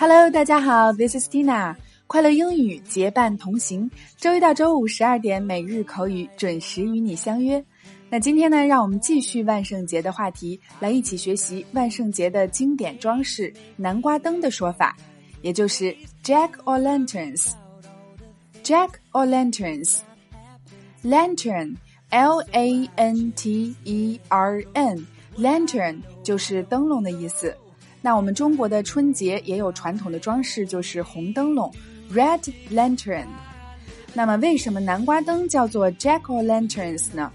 Hello，大家好，This is Tina，快乐英语结伴同行，周一到周五十二点每日口语准时与你相约。那今天呢，让我们继续万圣节的话题，来一起学习万圣节的经典装饰——南瓜灯的说法，也就是 Jack or Lanterns。Jack or Lanterns，Lantern，L A N T E R N，Lantern 就是灯笼的意思。那我们中国的春节也有传统的装饰，就是红灯笼 （Red Lantern）。那么，为什么南瓜灯叫做 Jack o' Lanterns 呢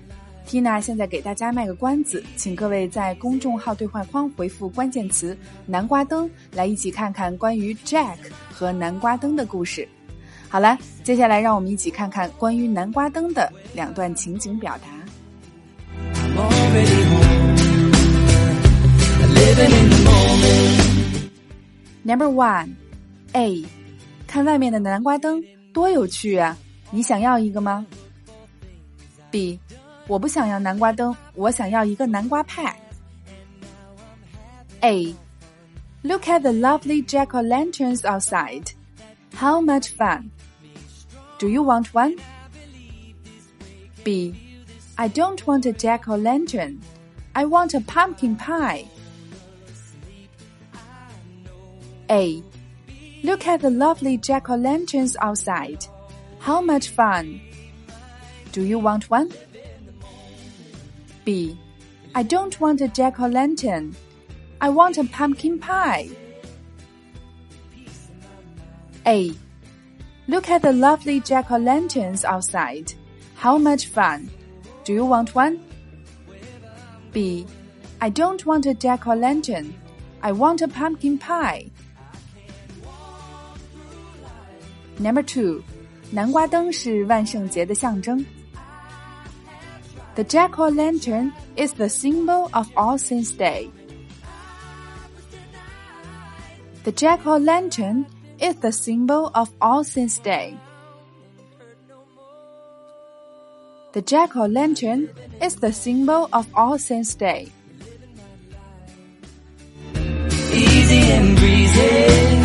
？Tina 现在给大家卖个关子，请各位在公众号对话框回复关键词“南瓜灯”，来一起看看关于 Jack 和南瓜灯的故事。好了，接下来让我们一起看看关于南瓜灯的两段情景表达。Number one, A，看外面的南瓜灯多有趣啊！你想要一个吗？B，我不想要南瓜灯，我想要一个南瓜派。A, look at the lovely jack o' lanterns outside. How much fun! Do you want one? B, I don't want a jack o' lantern. I want a pumpkin pie. A. Look at the lovely jack-o'-lanterns outside. How much fun! Do you want one? B. I don't want a jack-o'-lantern. I want a pumpkin pie. A. Look at the lovely jack-o'-lanterns outside. How much fun! Do you want one? B. I don't want a jack-o'-lantern. I want a pumpkin pie. Number two，南瓜灯是万圣节的象征。The jack-o'-lantern is the symbol of All Saints' Day. The jack-o'-lantern is the symbol of All Saints' Day. The jack-o'-lantern is the symbol of All Saints' Day. Easy and breezy,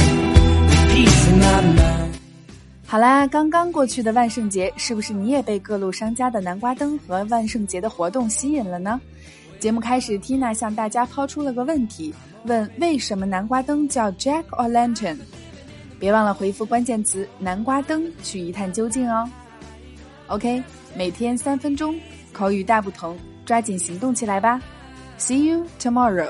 好啦，刚刚过去的万圣节，是不是你也被各路商家的南瓜灯和万圣节的活动吸引了呢？节目开始，Tina 向大家抛出了个问题，问为什么南瓜灯叫 Jack or Lantern？别忘了回复关键词“南瓜灯”去一探究竟哦。OK，每天三分钟，口语大不同，抓紧行动起来吧！See you tomorrow。